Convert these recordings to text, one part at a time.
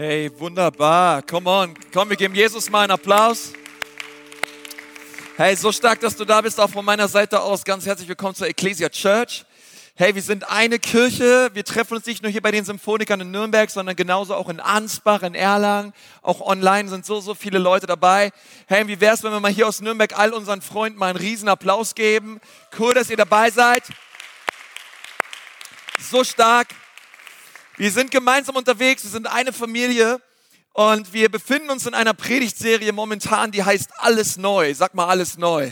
Hey, wunderbar. Come on. Komm, wir geben Jesus mal einen Applaus. Hey, so stark, dass du da bist, auch von meiner Seite aus. Ganz herzlich willkommen zur Ecclesia Church. Hey, wir sind eine Kirche. Wir treffen uns nicht nur hier bei den Symphonikern in Nürnberg, sondern genauso auch in Ansbach, in Erlangen. Auch online sind so, so viele Leute dabei. Hey, wie wär's, wenn wir mal hier aus Nürnberg all unseren Freunden mal einen riesen Applaus geben? Cool, dass ihr dabei seid. So stark. Wir sind gemeinsam unterwegs, wir sind eine Familie und wir befinden uns in einer Predigtserie momentan, die heißt Alles Neu. Sag mal alles neu.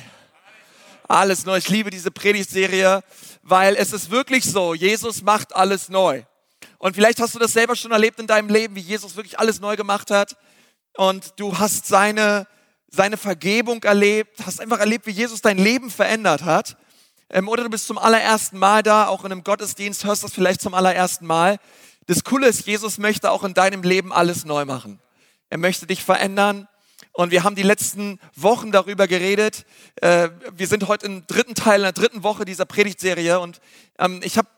Alles neu. Ich liebe diese Predigtserie, weil es ist wirklich so, Jesus macht alles neu. Und vielleicht hast du das selber schon erlebt in deinem Leben, wie Jesus wirklich alles neu gemacht hat. Und du hast seine, seine Vergebung erlebt, hast einfach erlebt, wie Jesus dein Leben verändert hat. Ähm, oder du bist zum allerersten Mal da, auch in einem Gottesdienst, hörst das vielleicht zum allerersten Mal. Das Coole ist, Jesus möchte auch in deinem Leben alles neu machen. Er möchte dich verändern. Und wir haben die letzten Wochen darüber geredet. Äh, wir sind heute im dritten Teil, in der dritten Woche dieser Predigtserie. Und ähm, ich habe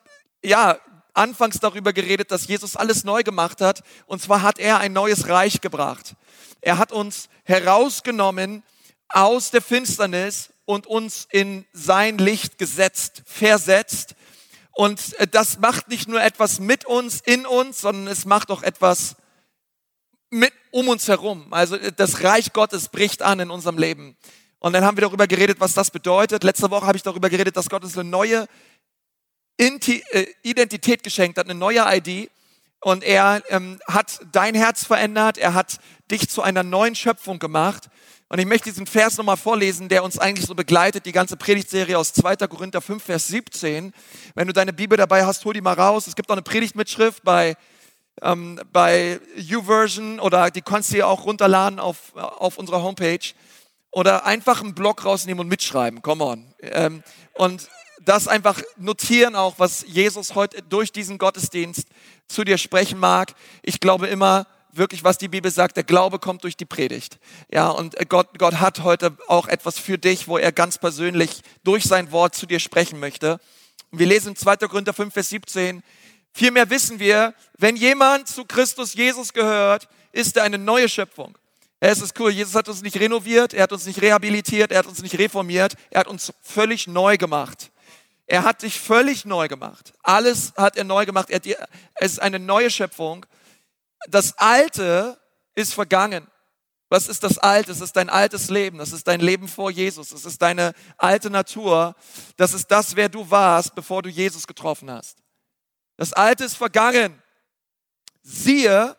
ja anfangs darüber geredet, dass Jesus alles neu gemacht hat. Und zwar hat er ein neues Reich gebracht. Er hat uns herausgenommen aus der Finsternis und uns in sein Licht gesetzt, versetzt. Und äh, das macht nicht nur etwas mit uns, in uns, sondern es macht auch etwas mit um uns herum. Also äh, das Reich Gottes bricht an in unserem Leben. Und dann haben wir darüber geredet, was das bedeutet. Letzte Woche habe ich darüber geredet, dass Gott uns eine neue äh, Identität geschenkt hat, eine neue ID. Und er ähm, hat dein Herz verändert, er hat dich zu einer neuen Schöpfung gemacht. Und ich möchte diesen Vers nochmal vorlesen, der uns eigentlich so begleitet, die ganze Predigtserie aus 2. Korinther 5, Vers 17. Wenn du deine Bibel dabei hast, hol die mal raus. Es gibt auch eine Predigtmitschrift bei, ähm, bei YouVersion oder die kannst du dir auch runterladen auf, auf unserer Homepage. Oder einfach einen Blog rausnehmen und mitschreiben. Come on. Ähm, und das einfach notieren auch, was Jesus heute durch diesen Gottesdienst zu dir sprechen mag. Ich glaube immer, wirklich, was die Bibel sagt, der Glaube kommt durch die Predigt. Ja, und Gott, Gott hat heute auch etwas für dich, wo er ganz persönlich durch sein Wort zu dir sprechen möchte. Und wir lesen 2. Korinther 5, Vers 17. Vielmehr wissen wir, wenn jemand zu Christus Jesus gehört, ist er eine neue Schöpfung. Es ist cool, Jesus hat uns nicht renoviert, er hat uns nicht rehabilitiert, er hat uns nicht reformiert, er hat uns völlig neu gemacht. Er hat dich völlig neu gemacht. Alles hat er neu gemacht. Er es ist eine neue Schöpfung das Alte ist vergangen. Was ist das Alte? Es ist dein altes Leben. Das ist dein Leben vor Jesus. Es ist deine alte Natur. Das ist das, wer du warst, bevor du Jesus getroffen hast. Das Alte ist vergangen. Siehe,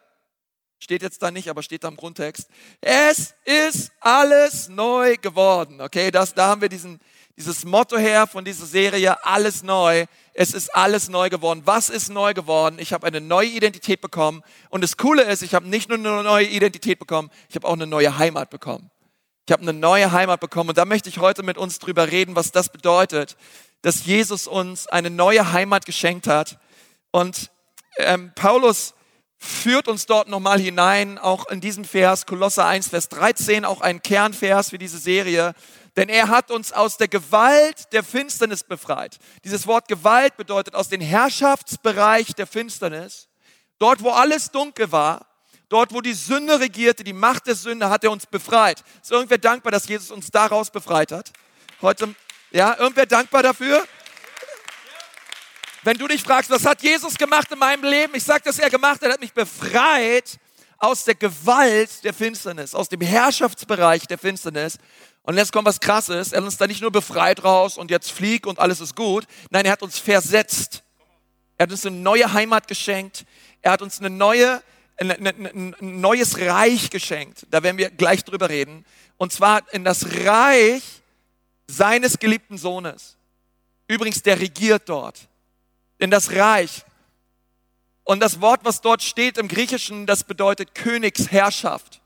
steht jetzt da nicht, aber steht da im Grundtext. Es ist alles neu geworden. Okay, das, da haben wir diesen, dieses Motto her von dieser Serie, alles neu. Es ist alles neu geworden. Was ist neu geworden? Ich habe eine neue Identität bekommen. Und das Coole ist, ich habe nicht nur eine neue Identität bekommen, ich habe auch eine neue Heimat bekommen. Ich habe eine neue Heimat bekommen. Und da möchte ich heute mit uns drüber reden, was das bedeutet, dass Jesus uns eine neue Heimat geschenkt hat. Und ähm, Paulus führt uns dort nochmal hinein, auch in diesem Vers, Kolosser 1, Vers 13, auch ein Kernvers für diese Serie. Denn er hat uns aus der Gewalt der Finsternis befreit. Dieses Wort Gewalt bedeutet aus dem Herrschaftsbereich der Finsternis. Dort, wo alles dunkel war, dort, wo die Sünde regierte, die Macht der Sünde, hat er uns befreit. Ist irgendwer dankbar, dass Jesus uns daraus befreit hat? Heute, ja, irgendwer dankbar dafür? Wenn du dich fragst, was hat Jesus gemacht in meinem Leben? Ich sage, dass er gemacht hat, er hat mich befreit aus der Gewalt der Finsternis, aus dem Herrschaftsbereich der Finsternis. Und jetzt kommt was Krasses. Er hat uns da nicht nur befreit raus und jetzt flieg und alles ist gut. Nein, er hat uns versetzt. Er hat uns eine neue Heimat geschenkt. Er hat uns eine neue, ein, ein, ein neues Reich geschenkt. Da werden wir gleich drüber reden. Und zwar in das Reich seines geliebten Sohnes. Übrigens, der regiert dort in das Reich. Und das Wort, was dort steht im Griechischen, das bedeutet Königsherrschaft.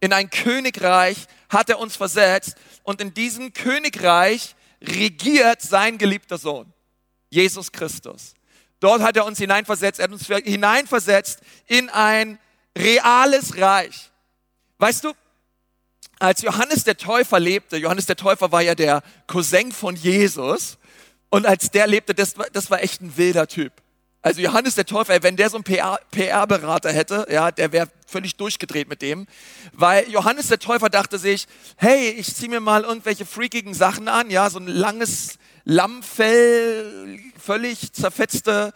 In ein Königreich hat er uns versetzt und in diesem Königreich regiert sein geliebter Sohn, Jesus Christus. Dort hat er uns hineinversetzt, er hat uns hineinversetzt in ein reales Reich. Weißt du, als Johannes der Täufer lebte, Johannes der Täufer war ja der Cousin von Jesus, und als der lebte, das war, das war echt ein wilder Typ. Also Johannes der Täufer, wenn der so einen PR-Berater hätte, ja, der wäre völlig durchgedreht mit dem, weil Johannes der Täufer dachte sich, hey, ich ziehe mir mal irgendwelche freakigen Sachen an, ja, so ein langes Lammfell, völlig zerfetzte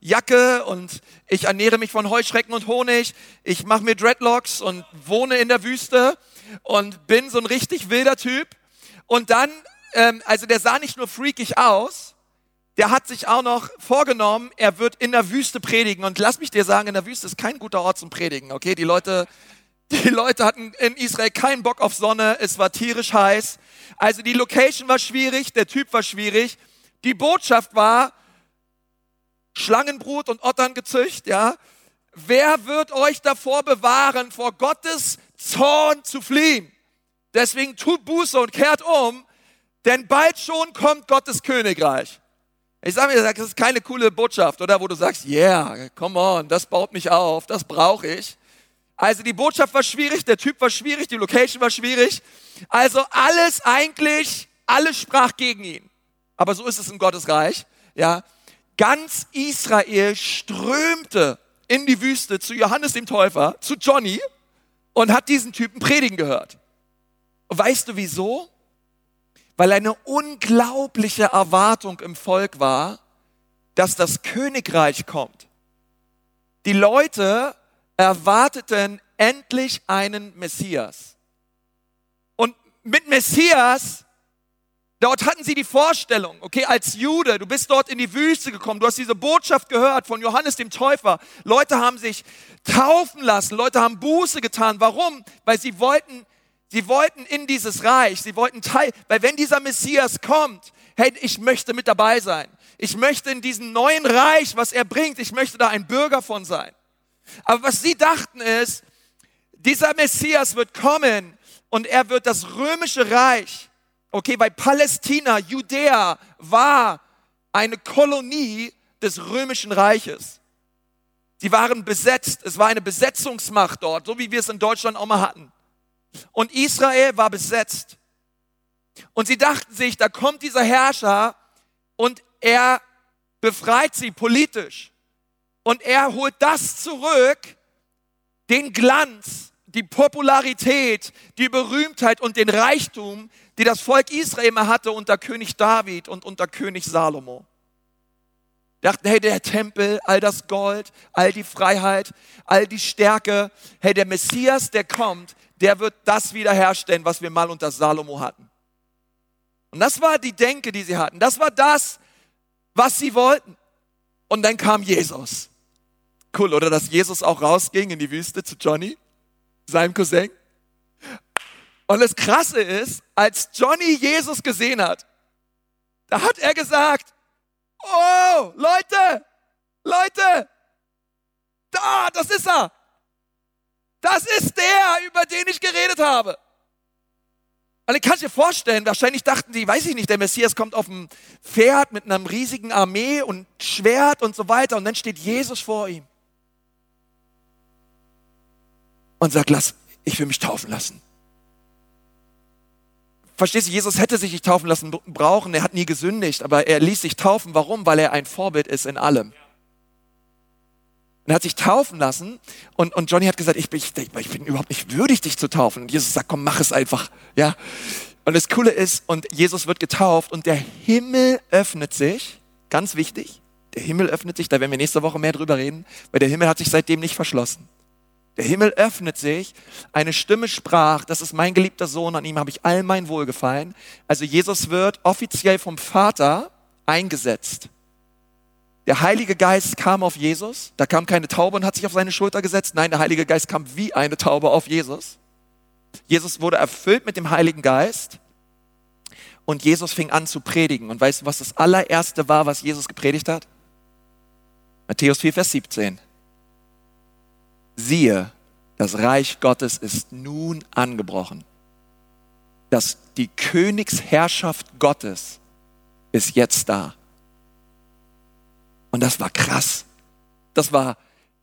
Jacke und ich ernähre mich von Heuschrecken und Honig, ich mache mir Dreadlocks und wohne in der Wüste und bin so ein richtig wilder Typ. Und dann, ähm, also der sah nicht nur freakig aus, der hat sich auch noch vorgenommen, er wird in der Wüste predigen. Und lass mich dir sagen, in der Wüste ist kein guter Ort zum Predigen. Okay, die Leute, die Leute hatten in Israel keinen Bock auf Sonne, es war tierisch heiß. Also die Location war schwierig, der Typ war schwierig. Die Botschaft war, Schlangenbrut und Otterngezücht, ja. Wer wird euch davor bewahren, vor Gottes Zorn zu fliehen? Deswegen tut Buße und kehrt um, denn bald schon kommt Gottes Königreich. Ich sage mir, das ist keine coole Botschaft, oder? Wo du sagst, yeah, come on, das baut mich auf, das brauche ich. Also die Botschaft war schwierig, der Typ war schwierig, die Location war schwierig. Also alles eigentlich, alles sprach gegen ihn. Aber so ist es in Gottes Reich, ja. Ganz Israel strömte in die Wüste zu Johannes dem Täufer, zu Johnny und hat diesen Typen predigen gehört. Weißt du wieso? Weil eine unglaubliche Erwartung im Volk war, dass das Königreich kommt. Die Leute erwarteten endlich einen Messias. Und mit Messias Dort hatten sie die Vorstellung, okay, als Jude, du bist dort in die Wüste gekommen, du hast diese Botschaft gehört von Johannes dem Täufer. Leute haben sich taufen lassen, Leute haben Buße getan. Warum? Weil sie wollten, sie wollten in dieses Reich, sie wollten Teil, weil wenn dieser Messias kommt, hey, ich möchte mit dabei sein. Ich möchte in diesem neuen Reich, was er bringt, ich möchte da ein Bürger von sein. Aber was sie dachten ist, dieser Messias wird kommen und er wird das römische Reich Okay, weil Palästina, Judäa war eine Kolonie des römischen Reiches. Sie waren besetzt, es war eine Besetzungsmacht dort, so wie wir es in Deutschland auch mal hatten. Und Israel war besetzt. Und sie dachten sich, da kommt dieser Herrscher und er befreit sie politisch. Und er holt das zurück, den Glanz, die Popularität, die Berühmtheit und den Reichtum, die das Volk Israel hatte unter König David und unter König Salomo. Dachten, hey, der Tempel, all das Gold, all die Freiheit, all die Stärke, hey, der Messias, der kommt, der wird das wiederherstellen, was wir mal unter Salomo hatten. Und das war die Denke, die sie hatten. Das war das, was sie wollten. Und dann kam Jesus. Cool, oder dass Jesus auch rausging in die Wüste zu Johnny, seinem Cousin. Und das Krasse ist, als Johnny Jesus gesehen hat, da hat er gesagt, oh, Leute, Leute, da, das ist er. Das ist der, über den ich geredet habe. Und ich kann dir vorstellen, wahrscheinlich dachten die, weiß ich nicht, der Messias kommt auf dem Pferd mit einer riesigen Armee und Schwert und so weiter und dann steht Jesus vor ihm und sagt, lass, ich will mich taufen lassen. Verstehst du, Jesus hätte sich nicht taufen lassen brauchen, er hat nie gesündigt, aber er ließ sich taufen. Warum? Weil er ein Vorbild ist in allem. Und er hat sich taufen lassen und, und Johnny hat gesagt, ich bin, ich, ich bin überhaupt nicht würdig, dich zu taufen. Und Jesus sagt, komm, mach es einfach. Ja. Und das Coole ist, und Jesus wird getauft und der Himmel öffnet sich, ganz wichtig, der Himmel öffnet sich, da werden wir nächste Woche mehr drüber reden, weil der Himmel hat sich seitdem nicht verschlossen. Der Himmel öffnet sich, eine Stimme sprach, das ist mein geliebter Sohn, an ihm habe ich all mein Wohlgefallen. Also Jesus wird offiziell vom Vater eingesetzt. Der Heilige Geist kam auf Jesus, da kam keine Taube und hat sich auf seine Schulter gesetzt. Nein, der Heilige Geist kam wie eine Taube auf Jesus. Jesus wurde erfüllt mit dem Heiligen Geist und Jesus fing an zu predigen. Und weißt du, was das allererste war, was Jesus gepredigt hat? Matthäus 4, Vers 17 siehe, das Reich Gottes ist nun angebrochen. Dass die Königsherrschaft Gottes ist jetzt da. Und das war krass. Das war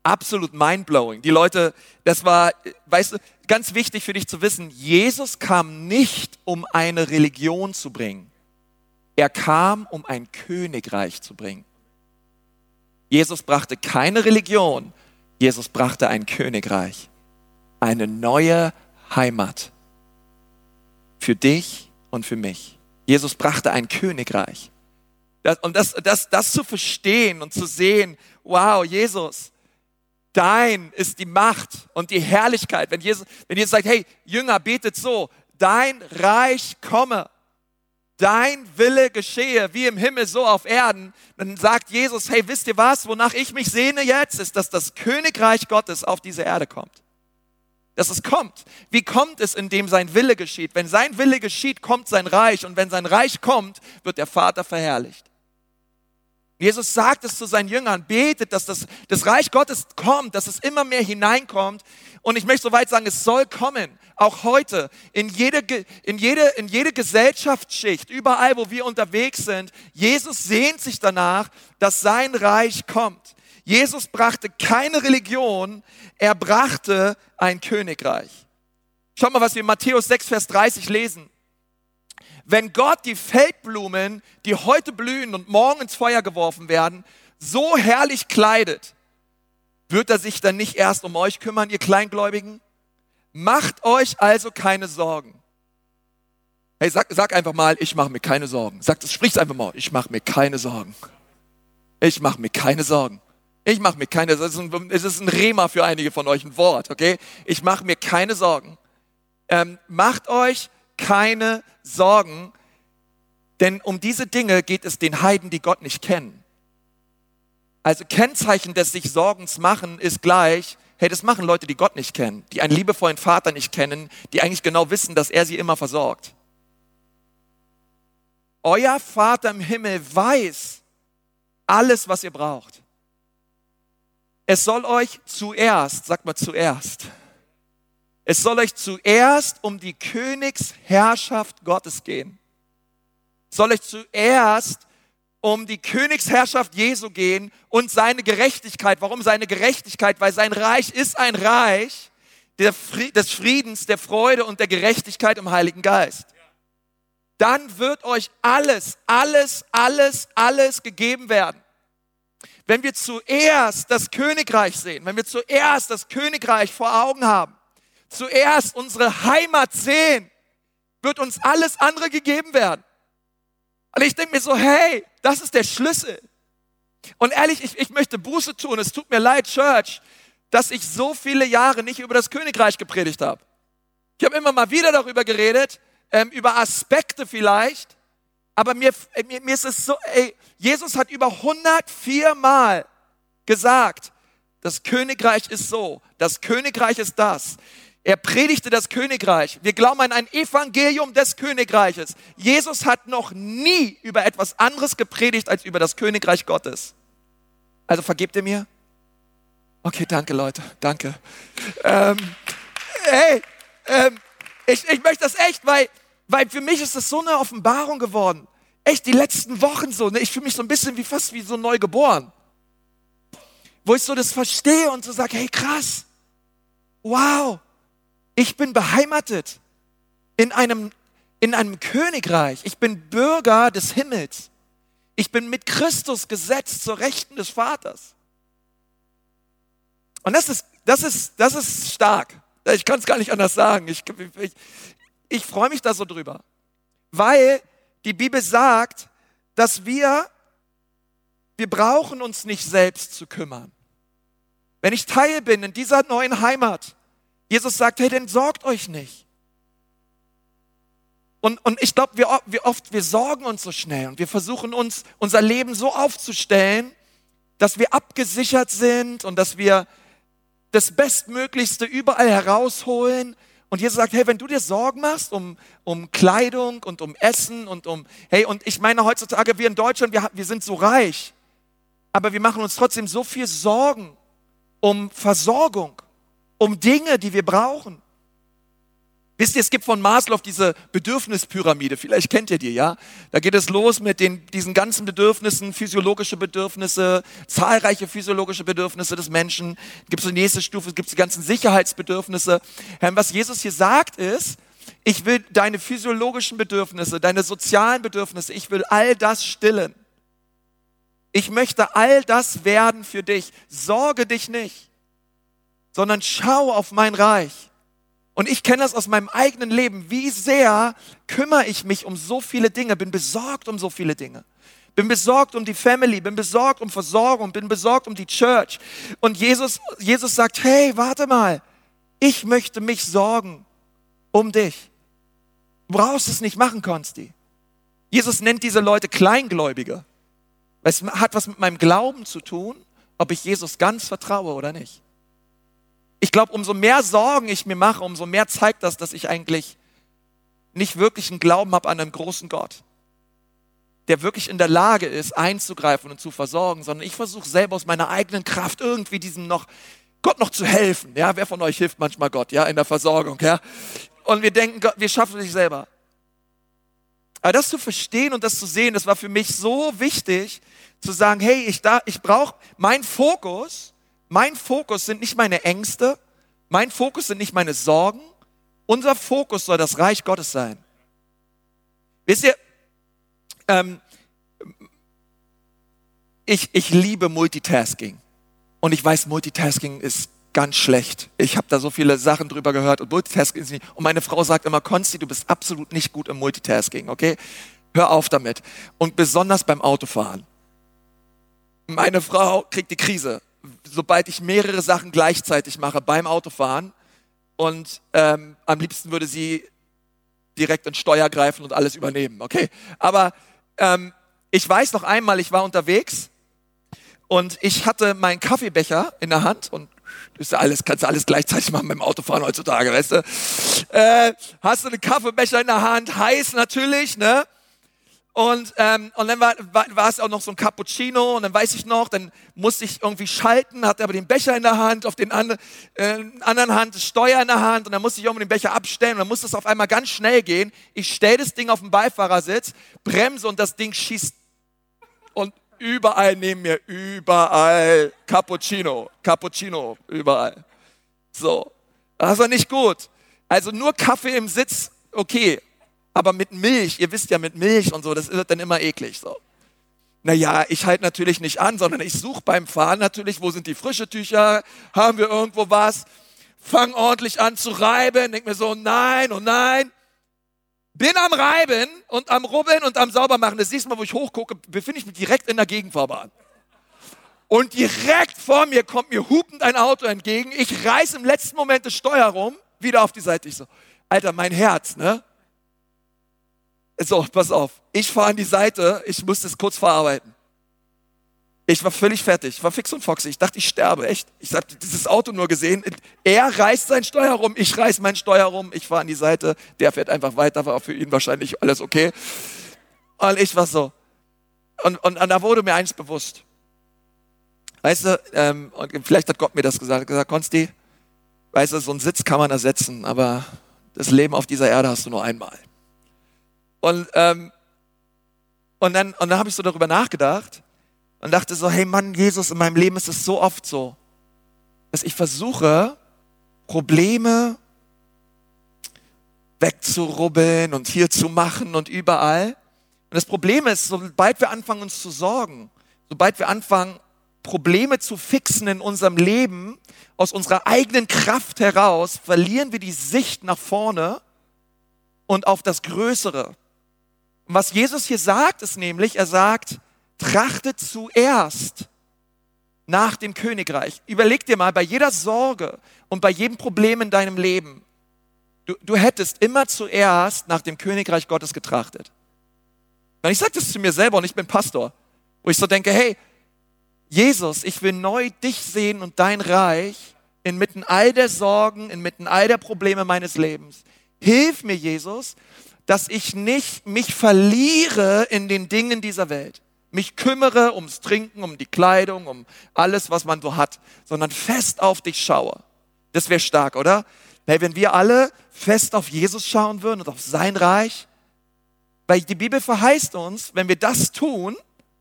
absolut mindblowing. Die Leute, das war, weißt du, ganz wichtig für dich zu wissen, Jesus kam nicht, um eine Religion zu bringen. Er kam, um ein Königreich zu bringen. Jesus brachte keine Religion, Jesus brachte ein Königreich, eine neue Heimat für dich und für mich. Jesus brachte ein Königreich. Das, und das, das, das zu verstehen und zu sehen, wow, Jesus, dein ist die Macht und die Herrlichkeit. Wenn Jesus, wenn Jesus sagt, hey, Jünger, betet so, dein Reich komme, dein Wille geschehe, wie im Himmel, so auf Erden, dann sagt Jesus, hey, wisst ihr was, wonach ich mich sehne jetzt, ist, dass das Königreich Gottes auf diese Erde kommt. Dass es kommt. Wie kommt es, indem sein Wille geschieht? Wenn sein Wille geschieht, kommt sein Reich. Und wenn sein Reich kommt, wird der Vater verherrlicht. Jesus sagt es zu seinen Jüngern, betet, dass das, das Reich Gottes kommt, dass es immer mehr hineinkommt. Und ich möchte soweit sagen, es soll kommen, auch heute, in jede, in jede, in jede Gesellschaftsschicht, überall, wo wir unterwegs sind. Jesus sehnt sich danach, dass sein Reich kommt. Jesus brachte keine Religion, er brachte ein Königreich. Schau mal, was wir in Matthäus 6, Vers 30 lesen. Wenn Gott die Feldblumen, die heute blühen und morgen ins Feuer geworfen werden, so herrlich kleidet, wird er sich dann nicht erst um euch kümmern, ihr Kleingläubigen? Macht euch also keine Sorgen. Hey, sag, sag einfach mal, ich mache mir keine Sorgen. Sag, sprich's einfach mal, ich mache mir keine Sorgen. Ich mache mir keine Sorgen. Ich mache mir keine, ein, es ist ein Rema für einige von euch, ein Wort, okay? Ich mache mir keine Sorgen. Ähm, macht euch keine Sorgen, denn um diese Dinge geht es den Heiden, die Gott nicht kennen. Also Kennzeichen des sich Sorgens machen ist gleich, hey, das machen Leute, die Gott nicht kennen, die einen liebevollen Vater nicht kennen, die eigentlich genau wissen, dass er sie immer versorgt. Euer Vater im Himmel weiß alles, was ihr braucht. Es soll euch zuerst, sagt mal zuerst, es soll euch zuerst um die Königsherrschaft Gottes gehen. Es soll euch zuerst um die Königsherrschaft Jesu gehen und seine Gerechtigkeit. Warum seine Gerechtigkeit? Weil sein Reich ist ein Reich des Friedens, der Freude und der Gerechtigkeit im Heiligen Geist. Dann wird euch alles, alles, alles, alles gegeben werden. Wenn wir zuerst das Königreich sehen, wenn wir zuerst das Königreich vor Augen haben, zuerst unsere Heimat sehen, wird uns alles andere gegeben werden. Und ich denke mir so, hey, das ist der Schlüssel. Und ehrlich, ich, ich möchte Buße tun. Es tut mir leid, Church, dass ich so viele Jahre nicht über das Königreich gepredigt habe. Ich habe immer mal wieder darüber geredet, ähm, über Aspekte vielleicht. Aber mir, mir, mir ist es so, ey, Jesus hat über 104 Mal gesagt, das Königreich ist so, das Königreich ist das. Er predigte das Königreich. Wir glauben an ein Evangelium des Königreiches. Jesus hat noch nie über etwas anderes gepredigt als über das Königreich Gottes. Also vergebt ihr mir? Okay, danke Leute, danke. Ähm, hey, ähm, ich, ich möchte das echt, weil, weil für mich ist das so eine Offenbarung geworden. Echt, die letzten Wochen so. Ne? Ich fühle mich so ein bisschen wie fast wie so neu geboren. Wo ich so das verstehe und so sage, hey krass, wow, ich bin beheimatet in einem, in einem Königreich. Ich bin Bürger des Himmels. Ich bin mit Christus gesetzt zur Rechten des Vaters. Und das ist, das ist, das ist stark. Ich kann es gar nicht anders sagen. Ich, ich, ich freue mich da so drüber. Weil die Bibel sagt, dass wir, wir brauchen uns nicht selbst zu kümmern. Wenn ich Teil bin in dieser neuen Heimat, Jesus sagt, hey, denn sorgt euch nicht. Und, und ich glaube, wir, wir oft, wir sorgen uns so schnell und wir versuchen uns unser Leben so aufzustellen, dass wir abgesichert sind und dass wir das Bestmöglichste überall herausholen. Und Jesus sagt, hey, wenn du dir Sorgen machst um, um Kleidung und um Essen und um, hey, und ich meine heutzutage, wir in Deutschland, wir, wir sind so reich, aber wir machen uns trotzdem so viel Sorgen um Versorgung um Dinge, die wir brauchen. Wisst ihr, es gibt von Maslow diese Bedürfnispyramide, vielleicht kennt ihr die, ja? Da geht es los mit den, diesen ganzen Bedürfnissen, physiologische Bedürfnisse, zahlreiche physiologische Bedürfnisse des Menschen. Gibt es die nächste Stufe, gibt es die ganzen Sicherheitsbedürfnisse. Was Jesus hier sagt ist, ich will deine physiologischen Bedürfnisse, deine sozialen Bedürfnisse, ich will all das stillen. Ich möchte all das werden für dich. Sorge dich nicht, sondern schau auf mein Reich. Und ich kenne das aus meinem eigenen Leben. Wie sehr kümmere ich mich um so viele Dinge, bin besorgt um so viele Dinge. Bin besorgt um die Family, bin besorgt um Versorgung, bin besorgt um die Church. Und Jesus, Jesus sagt, hey, warte mal, ich möchte mich sorgen um dich. Du brauchst es nicht machen, Konsti. Jesus nennt diese Leute Kleingläubige. Es hat was mit meinem Glauben zu tun, ob ich Jesus ganz vertraue oder nicht. Ich glaube, umso mehr Sorgen ich mir mache, umso mehr zeigt das, dass ich eigentlich nicht wirklich einen Glauben habe an einen großen Gott, der wirklich in der Lage ist, einzugreifen und zu versorgen, sondern ich versuche selber aus meiner eigenen Kraft irgendwie diesem noch Gott noch zu helfen. Ja, wer von euch hilft manchmal Gott, ja, in der Versorgung, ja? Und wir denken, wir schaffen es nicht selber. Aber das zu verstehen und das zu sehen, das war für mich so wichtig, zu sagen, hey, ich da, ich brauche mein Fokus, mein Fokus sind nicht meine Ängste, mein Fokus sind nicht meine Sorgen, unser Fokus soll das Reich Gottes sein. Wisst ihr, ähm, ich, ich liebe Multitasking. Und ich weiß, Multitasking ist ganz schlecht. Ich habe da so viele Sachen drüber gehört und Multitasking ist nicht. Und meine Frau sagt immer, Konsti, du bist absolut nicht gut im Multitasking, okay? Hör auf damit. Und besonders beim Autofahren. Meine Frau kriegt die Krise, sobald ich mehrere Sachen gleichzeitig mache beim Autofahren. Und ähm, am liebsten würde sie direkt ins Steuer greifen und alles übernehmen, okay? Aber ähm, ich weiß noch einmal, ich war unterwegs und ich hatte meinen Kaffeebecher in der Hand und ist alles, kannst du alles gleichzeitig machen beim Autofahren heutzutage, weißt du? Äh, hast du einen Kaffeebecher in der Hand, heiß natürlich, ne? Und, ähm, und dann war, war, war es auch noch so ein Cappuccino und dann weiß ich noch, dann musste ich irgendwie schalten, hatte aber den Becher in der Hand, auf den andre, äh, anderen Hand das Steuer in der Hand und dann musste ich irgendwie den Becher abstellen und dann musste es auf einmal ganz schnell gehen. Ich stelle das Ding auf den Beifahrersitz, bremse und das Ding schießt und überall neben mir, überall Cappuccino, Cappuccino, überall. So, das war nicht gut. Also nur Kaffee im Sitz, okay, aber mit Milch, ihr wisst ja, mit Milch und so, das wird dann immer eklig. So. Naja, ich halte natürlich nicht an, sondern ich suche beim Fahren natürlich, wo sind die frische Tücher, haben wir irgendwo was, fang ordentlich an zu reiben, denk mir so, nein und nein, bin am Reiben und am Rubbeln und am Saubermachen. Das nächste Mal, wo ich hochgucke, befinde ich mich direkt in der Gegenfahrbahn. Und direkt vor mir kommt mir hupend ein Auto entgegen. Ich reiß im letzten Moment das Steuer rum, wieder auf die Seite. Ich so, Alter, mein Herz, ne? So, pass auf. Ich fahre an die Seite, ich musste es kurz verarbeiten. Ich war völlig fertig, ich war fix und foxy. Ich dachte, ich sterbe, echt. Ich habe dieses Auto nur gesehen. Er reißt sein Steuer rum, ich reiß mein Steuer rum, ich fahre an die Seite, der fährt einfach weiter, war für ihn wahrscheinlich alles okay. Und ich war so. Und, und, und da wurde mir eins bewusst. Weißt du, ähm, und vielleicht hat Gott mir das gesagt, gesagt, Konsti, weißt du, so einen Sitz kann man ersetzen, aber das Leben auf dieser Erde hast du nur einmal. Und, ähm, und dann, und dann habe ich so darüber nachgedacht und dachte so, hey Mann, Jesus, in meinem Leben ist es so oft so, dass ich versuche, Probleme wegzurubbeln und hier zu machen und überall. Und das Problem ist, sobald wir anfangen, uns zu sorgen, sobald wir anfangen, Probleme zu fixen in unserem Leben, aus unserer eigenen Kraft heraus, verlieren wir die Sicht nach vorne und auf das Größere. Und was Jesus hier sagt, ist nämlich, er sagt, trachtet zuerst nach dem Königreich. Überleg dir mal, bei jeder Sorge und bei jedem Problem in deinem Leben, du, du hättest immer zuerst nach dem Königreich Gottes getrachtet. Und ich sage das zu mir selber und ich bin Pastor, wo ich so denke, hey, Jesus, ich will neu dich sehen und dein Reich inmitten all der Sorgen, inmitten all der Probleme meines Lebens. Hilf mir, Jesus, dass ich nicht mich verliere in den Dingen dieser Welt mich kümmere ums Trinken, um die Kleidung, um alles, was man so hat, sondern fest auf dich schaue. Das wäre stark, oder? Hey, wenn wir alle fest auf Jesus schauen würden und auf sein Reich, weil die Bibel verheißt uns, wenn wir das tun,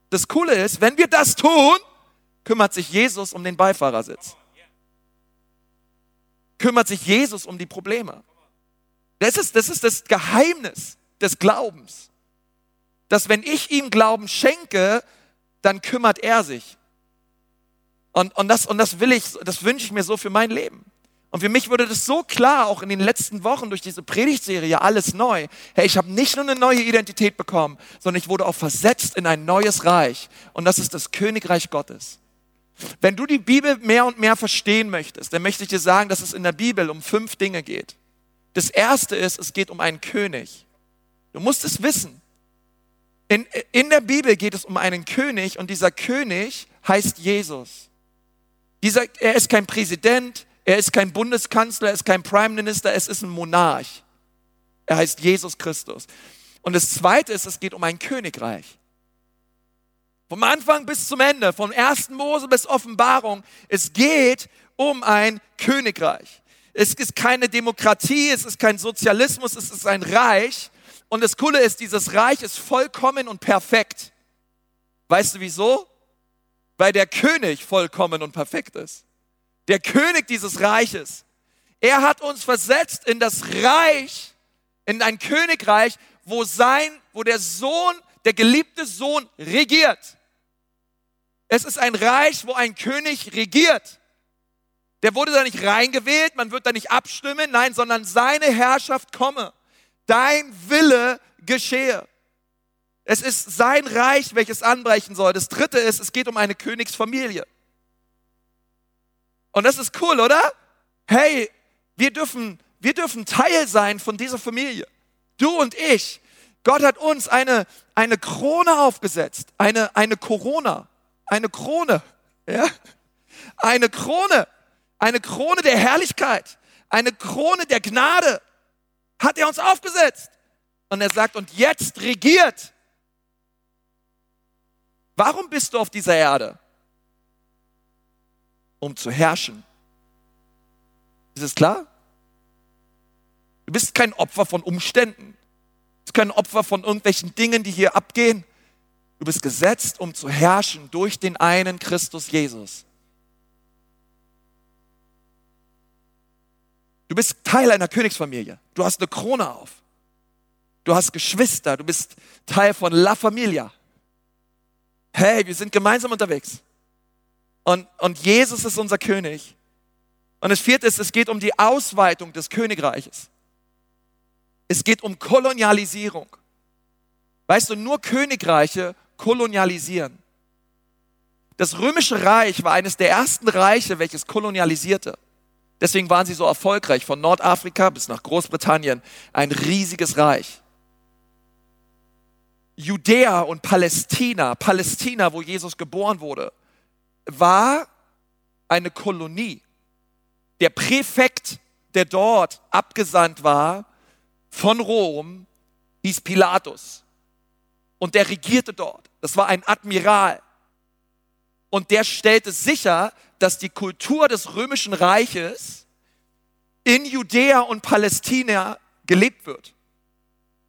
das Coole ist, wenn wir das tun, kümmert sich Jesus um den Beifahrersitz. Kümmert sich Jesus um die Probleme. Das ist, das ist das Geheimnis des Glaubens dass wenn ich ihm Glauben schenke, dann kümmert er sich. Und, und, das, und das will ich, das wünsche ich mir so für mein Leben. Und für mich wurde das so klar, auch in den letzten Wochen durch diese Predigtserie, alles neu. Hey, ich habe nicht nur eine neue Identität bekommen, sondern ich wurde auch versetzt in ein neues Reich. Und das ist das Königreich Gottes. Wenn du die Bibel mehr und mehr verstehen möchtest, dann möchte ich dir sagen, dass es in der Bibel um fünf Dinge geht. Das erste ist, es geht um einen König. Du musst es wissen. In, in der Bibel geht es um einen König und dieser König heißt Jesus. Dieser, er ist kein Präsident, er ist kein Bundeskanzler, er ist kein Prime Minister, es ist ein Monarch. Er heißt Jesus Christus. Und das Zweite ist, es geht um ein Königreich. Vom Anfang bis zum Ende, von 1. Mose bis Offenbarung, es geht um ein Königreich. Es ist keine Demokratie, es ist kein Sozialismus, es ist ein Reich. Und das Coole ist, dieses Reich ist vollkommen und perfekt. Weißt du wieso? Weil der König vollkommen und perfekt ist der König dieses Reiches. Er hat uns versetzt in das Reich, in ein Königreich, wo sein, wo der Sohn, der geliebte Sohn regiert. Es ist ein Reich, wo ein König regiert. Der wurde da nicht reingewählt, man wird da nicht abstimmen, nein, sondern seine Herrschaft komme. Dein Wille geschehe. Es ist sein Reich, welches anbrechen soll. Das dritte ist, es geht um eine Königsfamilie. Und das ist cool, oder? Hey, wir dürfen, wir dürfen Teil sein von dieser Familie. Du und ich. Gott hat uns eine, eine Krone aufgesetzt. Eine, eine Corona. Eine Krone. Ja? Eine Krone. Eine Krone der Herrlichkeit. Eine Krone der Gnade. Hat er uns aufgesetzt. Und er sagt, und jetzt regiert. Warum bist du auf dieser Erde? um zu herrschen. Ist es klar? Du bist kein Opfer von Umständen. Du bist kein Opfer von irgendwelchen Dingen, die hier abgehen. Du bist gesetzt, um zu herrschen durch den einen Christus Jesus. Du bist Teil einer Königsfamilie. Du hast eine Krone auf. Du hast Geschwister. Du bist Teil von La Familia. Hey, wir sind gemeinsam unterwegs. Und, und Jesus ist unser König. Und das vierte ist, es geht um die Ausweitung des Königreiches. Es geht um Kolonialisierung. Weißt du, nur Königreiche kolonialisieren. Das römische Reich war eines der ersten Reiche, welches kolonialisierte. Deswegen waren sie so erfolgreich, von Nordafrika bis nach Großbritannien, ein riesiges Reich. Judäa und Palästina, Palästina, wo Jesus geboren wurde, war eine Kolonie. Der Präfekt, der dort abgesandt war von Rom, hieß Pilatus. Und der regierte dort. Das war ein Admiral. Und der stellte sicher, dass die Kultur des römischen Reiches in Judäa und Palästina gelebt wird.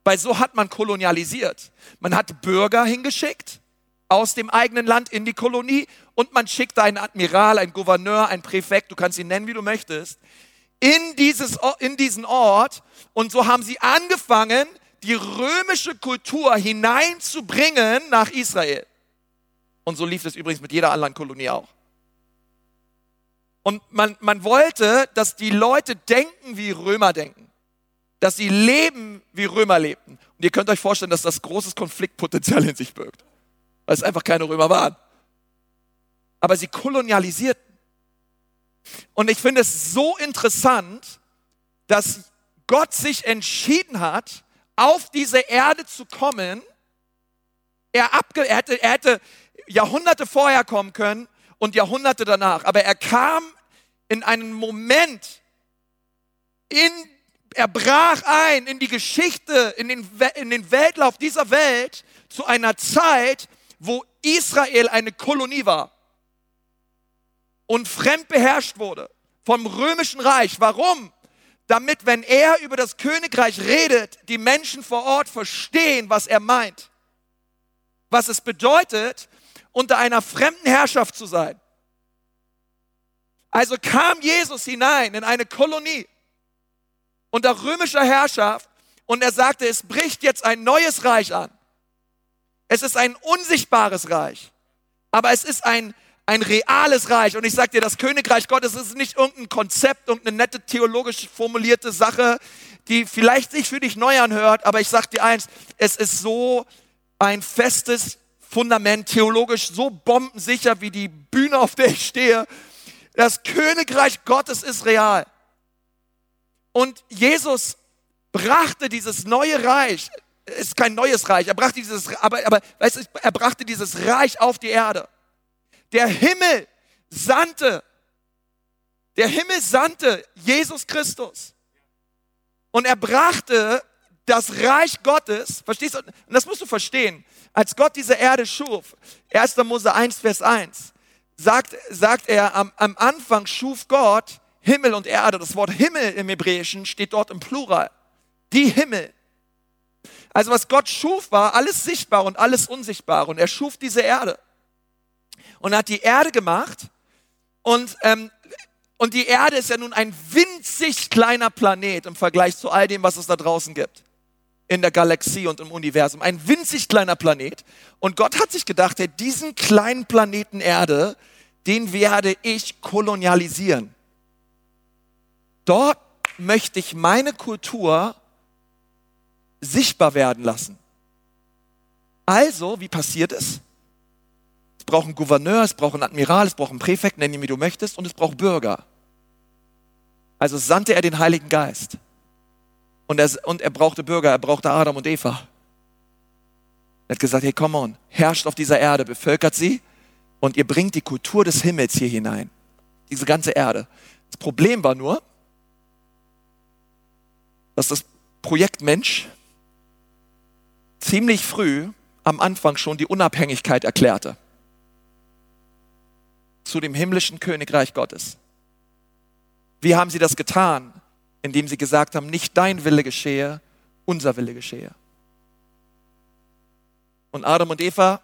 Weil so hat man kolonialisiert. Man hat Bürger hingeschickt aus dem eigenen Land in die Kolonie und man schickt einen Admiral, einen Gouverneur, einen Präfekt, du kannst ihn nennen, wie du möchtest, in, dieses, in diesen Ort. Und so haben sie angefangen, die römische Kultur hineinzubringen nach Israel. Und so lief es übrigens mit jeder anderen Kolonie auch. Und man, man wollte, dass die Leute denken, wie Römer denken. Dass sie leben, wie Römer lebten. Und ihr könnt euch vorstellen, dass das großes Konfliktpotenzial in sich birgt weil es einfach keine Römer waren. Aber sie kolonialisierten. Und ich finde es so interessant, dass Gott sich entschieden hat, auf diese Erde zu kommen. Er, abge er, hätte, er hätte Jahrhunderte vorher kommen können und Jahrhunderte danach. Aber er kam in einen Moment, in, er brach ein in die Geschichte, in den, in den Weltlauf dieser Welt zu einer Zeit, wo Israel eine Kolonie war und fremd beherrscht wurde vom römischen Reich. Warum? Damit, wenn er über das Königreich redet, die Menschen vor Ort verstehen, was er meint. Was es bedeutet, unter einer fremden Herrschaft zu sein. Also kam Jesus hinein in eine Kolonie unter römischer Herrschaft und er sagte, es bricht jetzt ein neues Reich an. Es ist ein unsichtbares Reich. Aber es ist ein, ein reales Reich. Und ich sage dir, das Königreich Gottes ist nicht irgendein Konzept, irgendeine nette theologisch formulierte Sache, die vielleicht sich für dich neu anhört. Aber ich sage dir eins, es ist so ein festes Fundament, theologisch so bombensicher wie die Bühne, auf der ich stehe. Das Königreich Gottes ist real. Und Jesus brachte dieses neue Reich, ist kein neues Reich, er brachte dieses, aber, aber weißt du, er brachte dieses Reich auf die Erde. Der Himmel sandte, der Himmel sandte Jesus Christus. Und er brachte das Reich Gottes, verstehst du? Und das musst du verstehen. Als Gott diese Erde schuf, 1. Mose 1, Vers 1, sagt, sagt er, am, am Anfang schuf Gott Himmel und Erde. Das Wort Himmel im Hebräischen steht dort im Plural. Die Himmel. Also was Gott schuf, war alles Sichtbare und alles Unsichtbare. Und er schuf diese Erde. Und hat die Erde gemacht. Und, ähm, und die Erde ist ja nun ein winzig kleiner Planet im Vergleich zu all dem, was es da draußen gibt in der Galaxie und im Universum. Ein winzig kleiner Planet. Und Gott hat sich gedacht, hey, diesen kleinen Planeten Erde, den werde ich kolonialisieren. Dort möchte ich meine Kultur sichtbar werden lassen. Also, wie passiert es? Es braucht einen Gouverneur, es braucht einen Admiral, es braucht einen Präfekt, nenn ihn wie du möchtest, und es braucht Bürger. Also sandte er den Heiligen Geist. Und er, und er brauchte Bürger, er brauchte Adam und Eva. Er hat gesagt, hey, come on, herrscht auf dieser Erde, bevölkert sie und ihr bringt die Kultur des Himmels hier hinein. Diese ganze Erde. Das Problem war nur, dass das Projekt Mensch ziemlich früh am Anfang schon die Unabhängigkeit erklärte zu dem himmlischen Königreich Gottes. Wie haben sie das getan? Indem sie gesagt haben, nicht dein Wille geschehe, unser Wille geschehe. Und Adam und Eva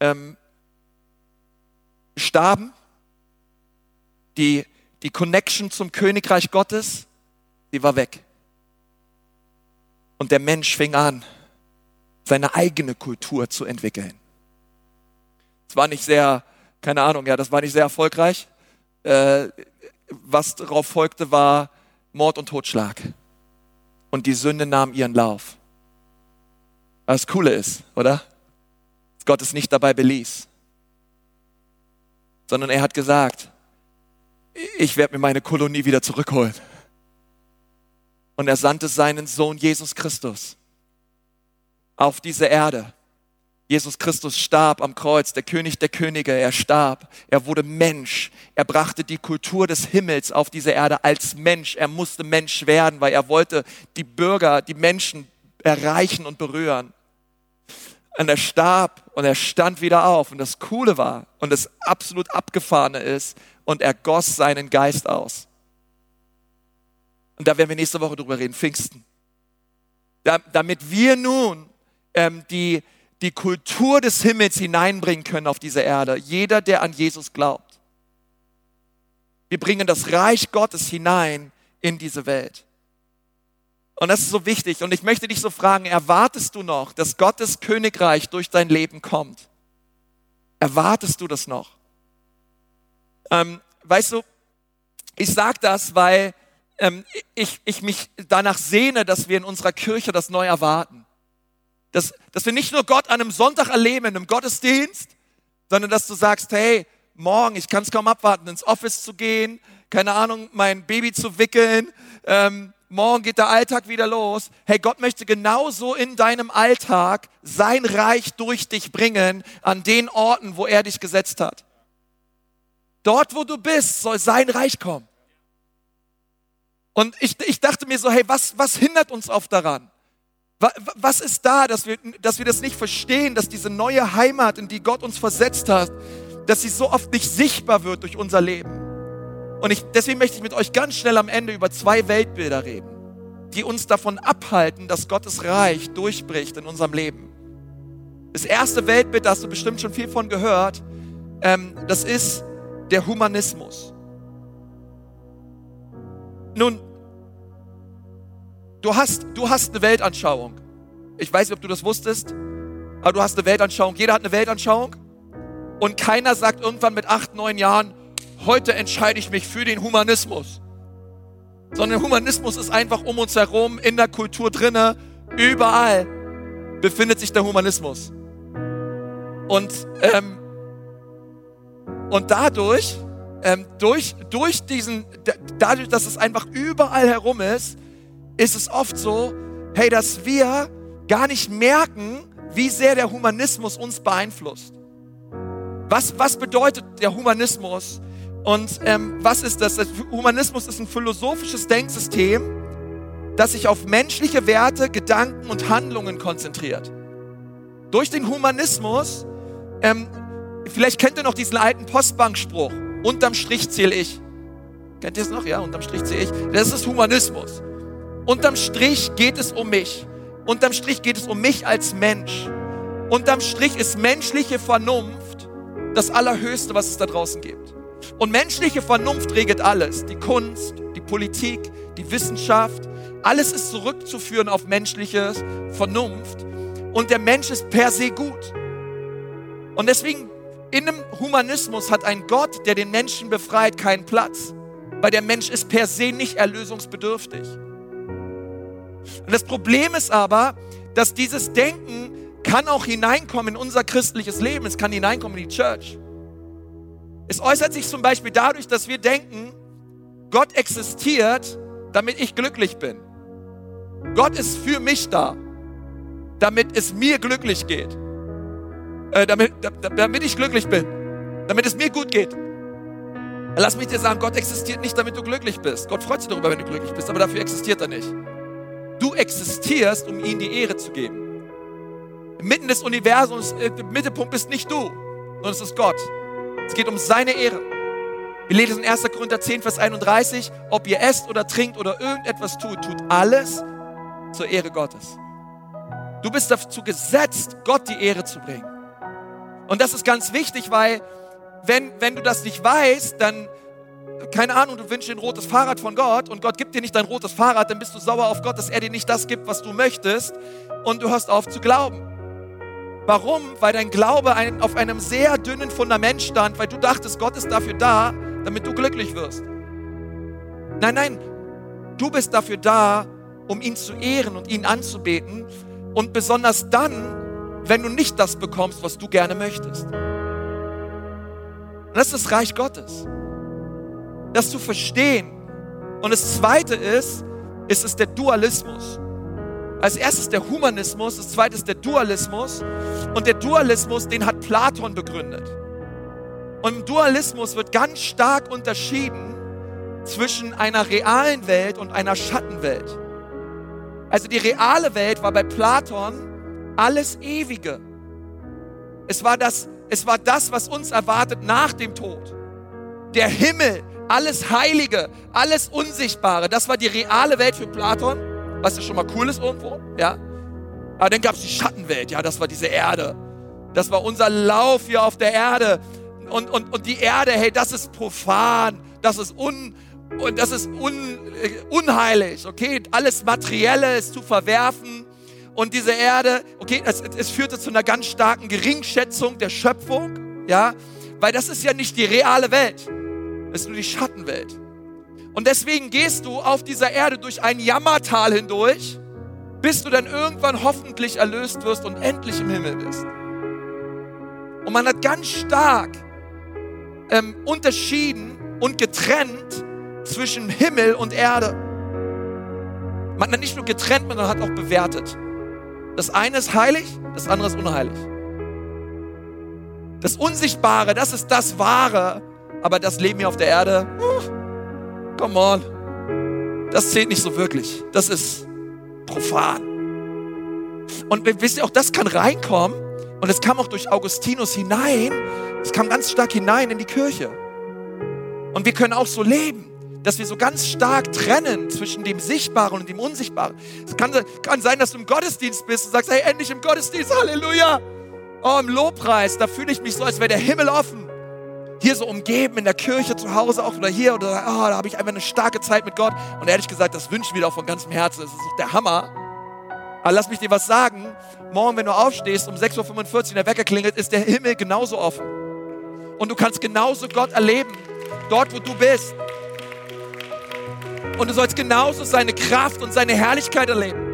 ähm, starben, die, die Connection zum Königreich Gottes, die war weg. Und der Mensch fing an, seine eigene Kultur zu entwickeln. Es war nicht sehr, keine Ahnung, ja, das war nicht sehr erfolgreich. Äh, was darauf folgte, war Mord und Totschlag. Und die Sünde nahm ihren Lauf. Was Coole ist, oder? Gott es nicht dabei beließ, sondern er hat gesagt, ich werde mir meine Kolonie wieder zurückholen. Und er sandte seinen Sohn Jesus Christus auf diese Erde, Jesus Christus starb am Kreuz, der König der Könige, er starb, er wurde Mensch, er brachte die Kultur des Himmels auf diese Erde als Mensch, er musste Mensch werden, weil er wollte die Bürger, die Menschen erreichen und berühren. Und er starb und er stand wieder auf und das Coole war und das absolut Abgefahrene ist und er goss seinen Geist aus. Und da werden wir nächste Woche drüber reden, Pfingsten. Da, damit wir nun ähm, die, die Kultur des Himmels hineinbringen können auf diese Erde. Jeder, der an Jesus glaubt. Wir bringen das Reich Gottes hinein in diese Welt. Und das ist so wichtig. Und ich möchte dich so fragen, erwartest du noch, dass Gottes Königreich durch dein Leben kommt? Erwartest du das noch? Ähm, weißt du, ich sage das, weil ähm, ich, ich mich danach sehne, dass wir in unserer Kirche das neu erwarten. Dass, dass wir nicht nur Gott an einem Sonntag erleben, einem Gottesdienst, sondern dass du sagst, hey, morgen, ich kann es kaum abwarten, ins Office zu gehen, keine Ahnung, mein Baby zu wickeln, ähm, morgen geht der Alltag wieder los. Hey, Gott möchte genauso in deinem Alltag sein Reich durch dich bringen, an den Orten, wo er dich gesetzt hat. Dort, wo du bist, soll sein Reich kommen. Und ich, ich dachte mir so, hey, was, was hindert uns oft daran? Was ist da, dass wir, dass wir das nicht verstehen, dass diese neue Heimat, in die Gott uns versetzt hat, dass sie so oft nicht sichtbar wird durch unser Leben? Und ich, deswegen möchte ich mit euch ganz schnell am Ende über zwei Weltbilder reden, die uns davon abhalten, dass Gottes Reich durchbricht in unserem Leben. Das erste Weltbild, da hast du bestimmt schon viel von gehört, ähm, das ist der Humanismus. Nun, Du hast, du hast eine Weltanschauung. Ich weiß nicht, ob du das wusstest, aber du hast eine Weltanschauung. Jeder hat eine Weltanschauung. Und keiner sagt irgendwann mit acht, neun Jahren, heute entscheide ich mich für den Humanismus. Sondern Humanismus ist einfach um uns herum, in der Kultur drinne, überall befindet sich der Humanismus. Und, ähm, und dadurch, ähm, durch, durch diesen, dadurch, dass es einfach überall herum ist, ist es oft so, hey, dass wir gar nicht merken, wie sehr der Humanismus uns beeinflusst. Was, was bedeutet der Humanismus? Und ähm, was ist das? Der Humanismus ist ein philosophisches Denksystem, das sich auf menschliche Werte, Gedanken und Handlungen konzentriert. Durch den Humanismus, ähm, vielleicht kennt ihr noch diesen alten Postbankspruch, unterm Strich zähle ich. Kennt ihr es noch? Ja, unterm Strich zähle ich. Das ist Humanismus. Unterm Strich geht es um mich. Unterm Strich geht es um mich als Mensch. Unterm Strich ist menschliche Vernunft das Allerhöchste, was es da draußen gibt. Und menschliche Vernunft regelt alles. Die Kunst, die Politik, die Wissenschaft. Alles ist zurückzuführen auf menschliche Vernunft. Und der Mensch ist per se gut. Und deswegen in einem Humanismus hat ein Gott, der den Menschen befreit, keinen Platz. Weil der Mensch ist per se nicht erlösungsbedürftig. Und das Problem ist aber, dass dieses Denken kann auch hineinkommen in unser christliches Leben. Es kann hineinkommen in die Church. Es äußert sich zum Beispiel dadurch, dass wir denken, Gott existiert, damit ich glücklich bin. Gott ist für mich da, damit es mir glücklich geht. Äh, damit, damit ich glücklich bin. Damit es mir gut geht. Lass mich dir sagen, Gott existiert nicht, damit du glücklich bist. Gott freut sich darüber, wenn du glücklich bist, aber dafür existiert er nicht. Du existierst, um ihm die Ehre zu geben. Mitten des Universums, äh, der Mittelpunkt bist nicht du, sondern es ist Gott. Es geht um seine Ehre. Wir lesen in 1. Korinther 10, Vers 31, ob ihr esst oder trinkt oder irgendetwas tut, tut alles zur Ehre Gottes. Du bist dazu gesetzt, Gott die Ehre zu bringen. Und das ist ganz wichtig, weil wenn, wenn du das nicht weißt, dann keine Ahnung, du wünschst dir ein rotes Fahrrad von Gott und Gott gibt dir nicht dein rotes Fahrrad, dann bist du sauer auf Gott, dass er dir nicht das gibt, was du möchtest und du hörst auf zu glauben. Warum? Weil dein Glaube ein, auf einem sehr dünnen Fundament stand, weil du dachtest, Gott ist dafür da, damit du glücklich wirst. Nein, nein, du bist dafür da, um ihn zu ehren und ihn anzubeten und besonders dann, wenn du nicht das bekommst, was du gerne möchtest. Und das ist das Reich Gottes das zu verstehen. Und das Zweite ist, ist es der Dualismus. Als erstes der Humanismus, das Zweite ist der Dualismus. Und der Dualismus, den hat Platon begründet. Und im Dualismus wird ganz stark unterschieden zwischen einer realen Welt und einer Schattenwelt. Also die reale Welt war bei Platon alles Ewige. Es war das, es war das, was uns erwartet nach dem Tod. Der Himmel, alles Heilige, alles Unsichtbare, das war die reale Welt für Platon, was ja schon mal cool ist irgendwo, ja. Aber dann gab es die Schattenwelt, ja, das war diese Erde. Das war unser Lauf hier auf der Erde. Und, und, und die Erde, hey, das ist profan, das ist un, und das ist un, äh, unheilig, okay? Alles Materielle ist zu verwerfen. Und diese Erde, okay, es, es führte zu einer ganz starken Geringschätzung der Schöpfung, ja? Weil das ist ja nicht die reale Welt. Das ist nur die Schattenwelt. Und deswegen gehst du auf dieser Erde durch ein Jammertal hindurch, bis du dann irgendwann hoffentlich erlöst wirst und endlich im Himmel bist. Und man hat ganz stark ähm, unterschieden und getrennt zwischen Himmel und Erde. Man hat nicht nur getrennt, man hat auch bewertet. Das eine ist heilig, das andere ist unheilig. Das Unsichtbare, das ist das Wahre aber das Leben hier auf der Erde, come on, das zählt nicht so wirklich. Das ist profan. Und wisst ihr, auch das kann reinkommen und es kam auch durch Augustinus hinein, es kam ganz stark hinein in die Kirche. Und wir können auch so leben, dass wir so ganz stark trennen zwischen dem Sichtbaren und dem Unsichtbaren. Es kann, kann sein, dass du im Gottesdienst bist und sagst, hey, endlich im Gottesdienst, Halleluja. Oh, im Lobpreis, da fühle ich mich so, als wäre der Himmel offen hier so umgeben in der Kirche zu Hause auch oder hier oder oh, da habe ich einfach eine starke Zeit mit Gott. Und ehrlich gesagt, das wünsche ich mir auch von ganzem Herzen. Das ist doch der Hammer. Aber lass mich dir was sagen. Morgen, wenn du aufstehst, um 6.45 Uhr der Wecker klingelt, ist der Himmel genauso offen. Und du kannst genauso Gott erleben, dort wo du bist. Und du sollst genauso seine Kraft und seine Herrlichkeit erleben.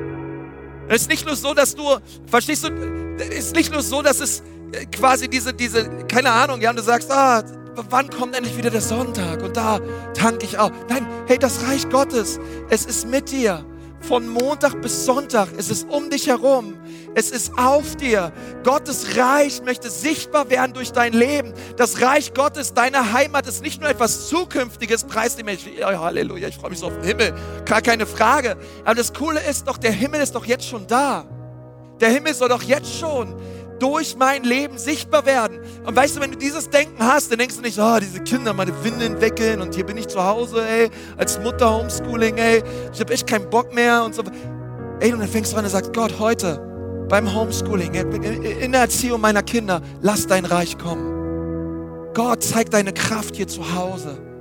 Es ist nicht nur so, dass du, verstehst du, es ist nicht nur so, dass es quasi diese, diese, keine Ahnung, ja, und du sagst, ah, wann kommt endlich wieder der Sonntag? Und da tanke ich auch. Nein, hey, das Reich Gottes, es ist mit dir. Von Montag bis Sonntag, es ist um dich herum. Es ist auf dir. Gottes Reich möchte sichtbar werden durch dein Leben. Das Reich Gottes, deine Heimat, ist nicht nur etwas Zukünftiges. Preis dem ich, oh, Halleluja, ich freue mich so auf den Himmel. Gar keine Frage. Aber das Coole ist doch, der Himmel ist doch jetzt schon da. Der Himmel soll doch jetzt schon durch mein Leben sichtbar werden. Und weißt du, wenn du dieses Denken hast, dann denkst du nicht, oh, diese Kinder, meine Windeln wickeln und hier bin ich zu Hause, ey, als Mutter Homeschooling, ey, ich habe echt keinen Bock mehr und so. Ey, und dann fängst du an und sagst, Gott, heute, beim Homeschooling, in der Erziehung meiner Kinder, lass dein Reich kommen. Gott, zeig deine Kraft hier zu Hause.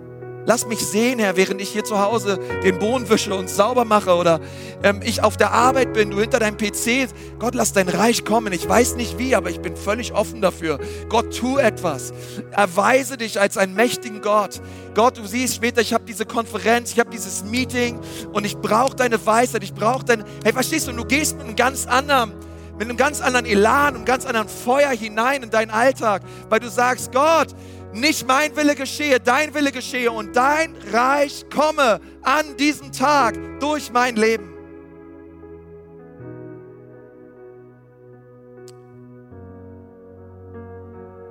Lass mich sehen, Herr, während ich hier zu Hause den Boden wische und sauber mache oder ähm, ich auf der Arbeit bin, du hinter deinem PC. Gott, lass dein Reich kommen. Ich weiß nicht wie, aber ich bin völlig offen dafür. Gott, tu etwas. Erweise dich als einen mächtigen Gott. Gott, du siehst später, ich habe diese Konferenz, ich habe dieses Meeting und ich brauche deine Weisheit, ich brauche deine... Hey, verstehst du, du gehst mit einem ganz anderen mit einem ganz anderen Elan, einem ganz anderen Feuer hinein in deinen Alltag, weil du sagst, Gott, nicht mein Wille geschehe, dein Wille geschehe und dein Reich komme an diesem Tag durch mein Leben.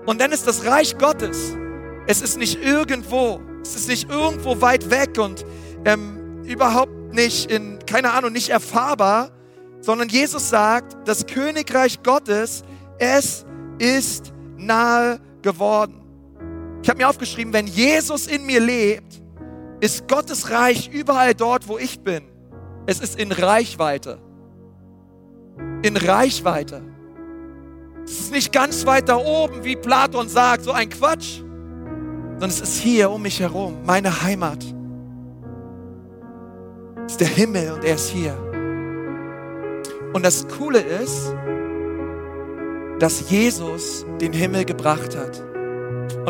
Und dann ist das Reich Gottes. Es ist nicht irgendwo. Es ist nicht irgendwo weit weg und ähm, überhaupt nicht in, keine Ahnung, nicht erfahrbar, sondern Jesus sagt, das Königreich Gottes, es ist nahe geworden. Ich habe mir aufgeschrieben, wenn Jesus in mir lebt, ist Gottes Reich überall dort, wo ich bin. Es ist in Reichweite. In Reichweite. Es ist nicht ganz weit da oben, wie Platon sagt, so ein Quatsch, sondern es ist hier um mich herum, meine Heimat. Es ist der Himmel und er ist hier. Und das Coole ist, dass Jesus den Himmel gebracht hat.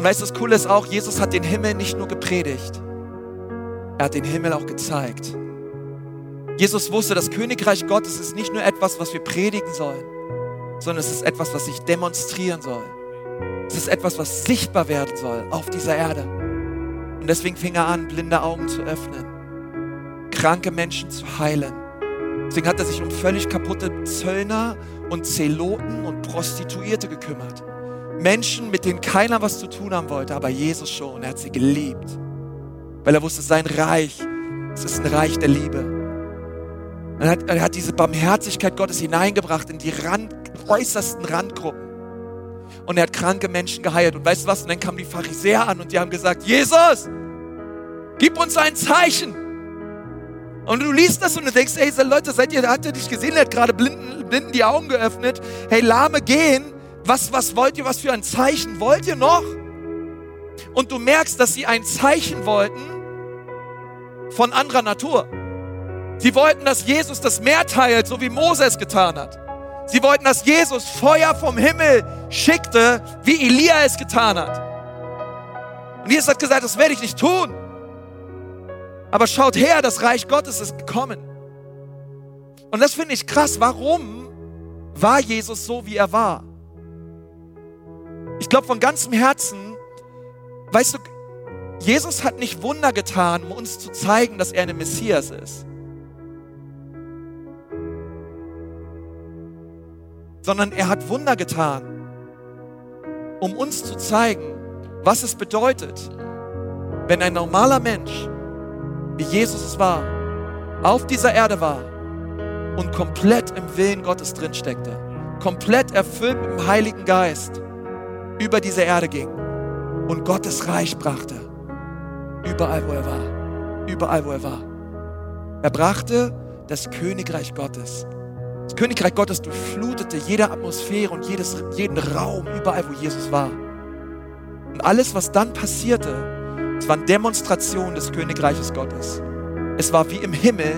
Und weißt du, das Coole ist auch, Jesus hat den Himmel nicht nur gepredigt, er hat den Himmel auch gezeigt. Jesus wusste, das Königreich Gottes ist nicht nur etwas, was wir predigen sollen, sondern es ist etwas, was sich demonstrieren soll. Es ist etwas, was sichtbar werden soll auf dieser Erde. Und deswegen fing er an, blinde Augen zu öffnen, kranke Menschen zu heilen, Deswegen hat er sich um völlig kaputte Zöllner und Zeloten und Prostituierte gekümmert. Menschen, mit denen keiner was zu tun haben wollte, aber Jesus schon. Er hat sie geliebt, weil er wusste, sein Reich, es ist ein Reich der Liebe. Er hat, er hat diese Barmherzigkeit Gottes hineingebracht in die Rand, äußersten Randgruppen. Und er hat kranke Menschen geheilt. Und weißt du was? Und dann kamen die Pharisäer an und die haben gesagt, Jesus, gib uns ein Zeichen. Und du liest das und du denkst, hey Leute, seid ihr, habt ihr dich gesehen, er hat gerade Blinden, Blinden die Augen geöffnet. Hey, Lahme gehen. Was, was wollt ihr, was für ein Zeichen wollt ihr noch? Und du merkst, dass sie ein Zeichen wollten von anderer Natur. Sie wollten, dass Jesus das Meer teilt, so wie Mose es getan hat. Sie wollten, dass Jesus Feuer vom Himmel schickte, wie Elia es getan hat. Und Jesus hat gesagt, das werde ich nicht tun. Aber schaut her, das Reich Gottes ist gekommen. Und das finde ich krass. Warum war Jesus so, wie er war? Ich glaube von ganzem Herzen, weißt du, Jesus hat nicht Wunder getan, um uns zu zeigen, dass er eine Messias ist. Sondern er hat Wunder getan, um uns zu zeigen, was es bedeutet, wenn ein normaler Mensch wie Jesus es war, auf dieser Erde war und komplett im Willen Gottes drin steckte, komplett erfüllt mit dem Heiligen Geist über diese Erde ging und Gottes Reich brachte, überall wo er war, überall wo er war. Er brachte das Königreich Gottes. Das Königreich Gottes durchflutete jede Atmosphäre und jedes, jeden Raum, überall wo Jesus war. Und alles, was dann passierte, es waren Demonstrationen des Königreiches Gottes. Es war wie im Himmel,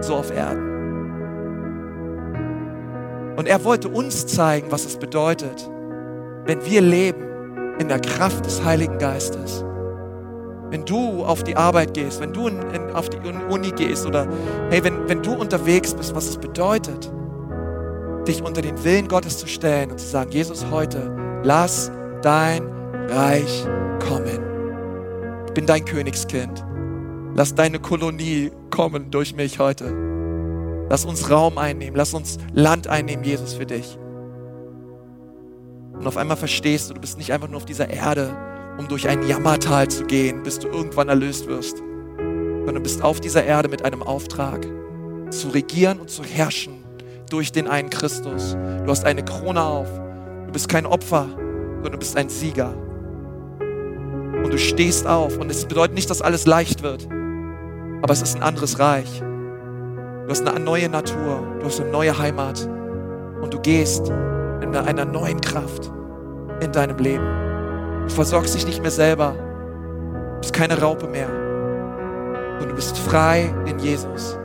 so auf Erden. Und er wollte uns zeigen, was es bedeutet, wenn wir leben in der Kraft des Heiligen Geistes. Wenn du auf die Arbeit gehst, wenn du in, in, auf die Uni gehst oder hey, wenn, wenn du unterwegs bist, was es bedeutet, dich unter den Willen Gottes zu stellen und zu sagen, Jesus, heute lass dein Reich kommen. Ich bin dein Königskind. Lass deine Kolonie kommen durch mich heute. Lass uns Raum einnehmen, lass uns Land einnehmen, Jesus, für dich. Und auf einmal verstehst du, du bist nicht einfach nur auf dieser Erde, um durch ein Jammertal zu gehen, bis du irgendwann erlöst wirst, sondern du bist auf dieser Erde mit einem Auftrag, zu regieren und zu herrschen durch den einen Christus. Du hast eine Krone auf. Du bist kein Opfer, sondern du bist ein Sieger. Und du stehst auf. Und es bedeutet nicht, dass alles leicht wird, aber es ist ein anderes Reich. Du hast eine neue Natur, du hast eine neue Heimat und du gehst in einer neuen Kraft in deinem Leben. Du versorgst dich nicht mehr selber. Du bist keine Raupe mehr. Und du bist frei in Jesus.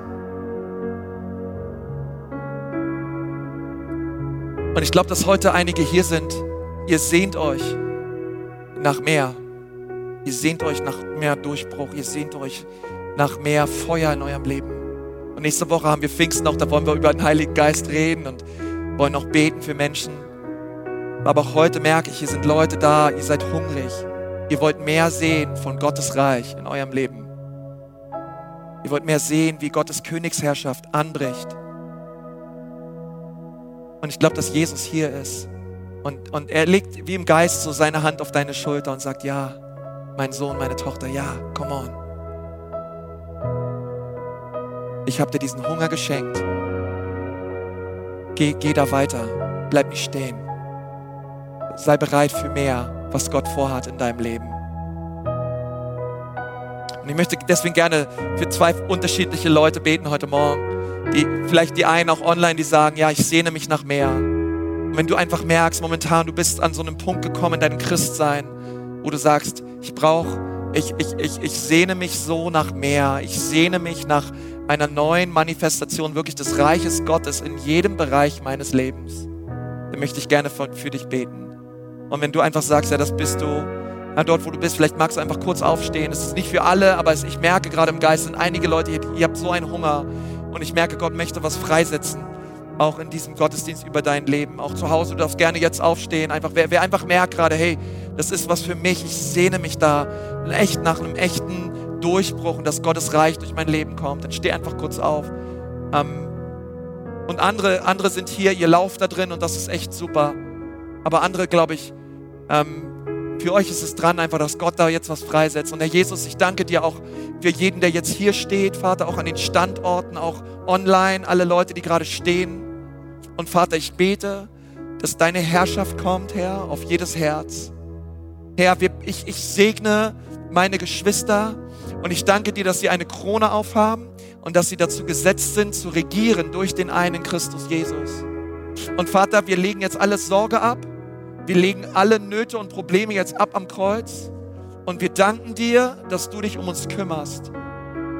Und ich glaube, dass heute einige hier sind. Ihr sehnt euch nach mehr. Ihr sehnt euch nach mehr Durchbruch. Ihr sehnt euch nach mehr Feuer in eurem Leben. Und nächste Woche haben wir Pfingsten auch, da wollen wir über den Heiligen Geist reden und wollen auch beten für Menschen. Aber auch heute merke ich, hier sind Leute da, ihr seid hungrig. Ihr wollt mehr sehen von Gottes Reich in eurem Leben. Ihr wollt mehr sehen, wie Gottes Königsherrschaft anbricht. Und ich glaube, dass Jesus hier ist. Und, und er legt wie im Geist so seine Hand auf deine Schulter und sagt, ja, mein Sohn, meine Tochter, ja, come on. Ich habe dir diesen Hunger geschenkt. Geh, geh da weiter. Bleib nicht stehen sei bereit für mehr, was Gott vorhat in deinem Leben. Und ich möchte deswegen gerne für zwei unterschiedliche Leute beten heute Morgen. Die, vielleicht die einen auch online, die sagen, ja, ich sehne mich nach mehr. Und wenn du einfach merkst, momentan, du bist an so einem Punkt gekommen in deinem Christsein, wo du sagst, ich brauche, ich, ich, ich, ich sehne mich so nach mehr. Ich sehne mich nach einer neuen Manifestation wirklich des Reiches Gottes in jedem Bereich meines Lebens. Dann möchte ich gerne für, dich beten. Und wenn du einfach sagst, ja, das bist du, ja, dort wo du bist, vielleicht magst du einfach kurz aufstehen. Das ist nicht für alle, aber ich merke gerade im Geist sind einige Leute hier, ihr habt so einen Hunger. Und ich merke, Gott möchte was freisetzen. Auch in diesem Gottesdienst über dein Leben. Auch zu Hause, du darfst gerne jetzt aufstehen. Einfach, wer, wer einfach merkt gerade, hey, das ist was für mich. Ich sehne mich da echt nach einem echten Durchbruch und dass Gottes Reich durch mein Leben kommt. Dann steh einfach kurz auf. Ähm, und andere, andere sind hier, ihr lauft da drin und das ist echt super. Aber andere, glaube ich, ähm, für euch ist es dran, einfach, dass Gott da jetzt was freisetzt. Und Herr Jesus, ich danke dir auch für jeden, der jetzt hier steht, Vater, auch an den Standorten, auch online, alle Leute, die gerade stehen. Und Vater, ich bete, dass deine Herrschaft kommt, Herr, auf jedes Herz. Herr, ich, ich segne meine Geschwister und ich danke dir, dass sie eine Krone aufhaben und dass sie dazu gesetzt sind, zu regieren durch den einen Christus Jesus. Und Vater, wir legen jetzt alles Sorge ab wir legen alle Nöte und Probleme jetzt ab am Kreuz und wir danken dir, dass du dich um uns kümmerst.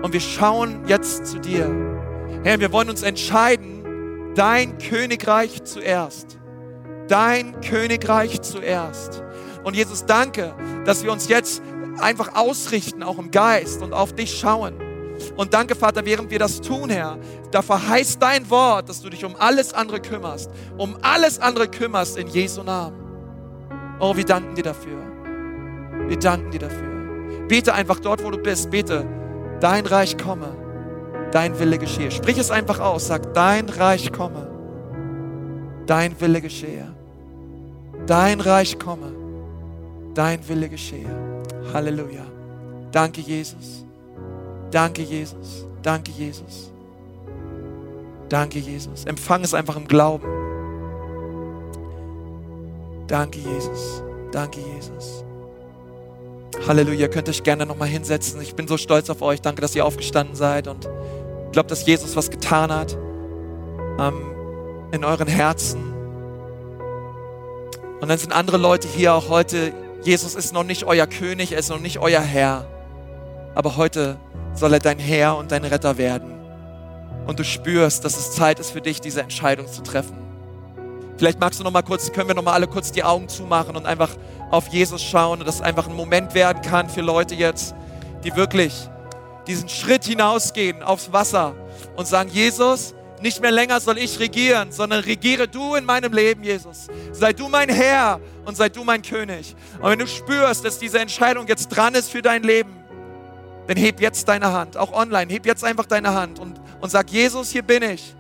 Und wir schauen jetzt zu dir. Herr, wir wollen uns entscheiden, dein Königreich zuerst. Dein Königreich zuerst. Und Jesus, danke, dass wir uns jetzt einfach ausrichten, auch im Geist und auf dich schauen. Und danke, Vater, während wir das tun, Herr, da verheißt dein Wort, dass du dich um alles andere kümmerst. Um alles andere kümmerst in Jesu Namen. Oh, wir danken dir dafür. Wir danken dir dafür. Bete einfach dort, wo du bist. Bete, dein Reich komme, dein Wille geschehe. Sprich es einfach aus. Sag, dein Reich komme, dein Wille geschehe. Dein Reich komme, dein Wille geschehe. Halleluja. Danke, Jesus. Danke, Jesus. Danke, Jesus. Danke, Jesus. Empfang es einfach im Glauben. Danke, Jesus. Danke, Jesus. Halleluja. Könnt euch gerne nochmal hinsetzen. Ich bin so stolz auf euch. Danke, dass ihr aufgestanden seid und ich glaube, dass Jesus was getan hat ähm, in euren Herzen. Und dann sind andere Leute hier auch heute. Jesus ist noch nicht euer König, er ist noch nicht euer Herr. Aber heute soll er dein Herr und dein Retter werden. Und du spürst, dass es Zeit ist für dich, diese Entscheidung zu treffen. Vielleicht magst du noch mal kurz, können wir noch mal alle kurz die Augen zumachen und einfach auf Jesus schauen und das einfach ein Moment werden kann für Leute jetzt, die wirklich diesen Schritt hinausgehen aufs Wasser und sagen, Jesus, nicht mehr länger soll ich regieren, sondern regiere du in meinem Leben, Jesus. Sei du mein Herr und sei du mein König. Und wenn du spürst, dass diese Entscheidung jetzt dran ist für dein Leben, dann heb jetzt deine Hand, auch online, heb jetzt einfach deine Hand und, und sag, Jesus, hier bin ich.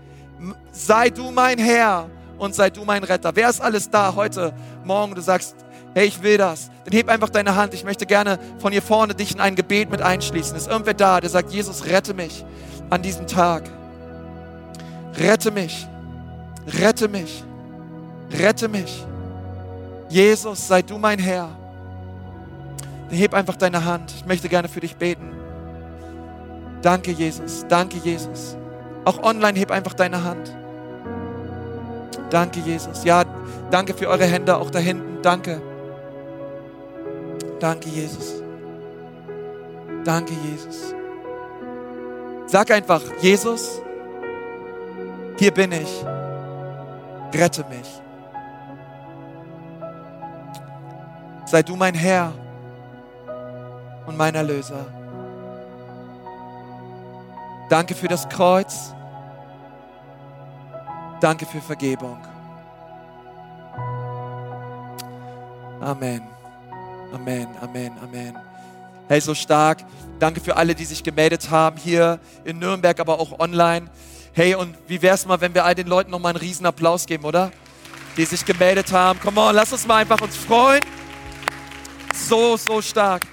Sei du mein Herr und sei du mein Retter. Wer ist alles da heute Morgen? Du sagst, hey, ich will das. Dann heb einfach deine Hand. Ich möchte gerne von hier vorne dich in ein Gebet mit einschließen. Ist irgendwer da, der sagt, Jesus, rette mich an diesem Tag. Rette mich. Rette mich. Rette mich. Jesus, sei du mein Herr. Heb einfach deine Hand. Ich möchte gerne für dich beten. Danke, Jesus. Danke, Jesus. Auch online heb einfach deine Hand. Danke, Jesus. Ja, danke für eure Hände auch da hinten. Danke. Danke, Jesus. Danke, Jesus. Sag einfach, Jesus, hier bin ich. Rette mich. Sei du mein Herr und mein Erlöser. Danke für das Kreuz. Danke für Vergebung. Amen. Amen, Amen, Amen. Hey, so stark. Danke für alle, die sich gemeldet haben, hier in Nürnberg, aber auch online. Hey, und wie wäre es mal, wenn wir all den Leuten nochmal einen riesen Applaus geben, oder? Die sich gemeldet haben. Come on, lass uns mal einfach uns freuen. So, so stark.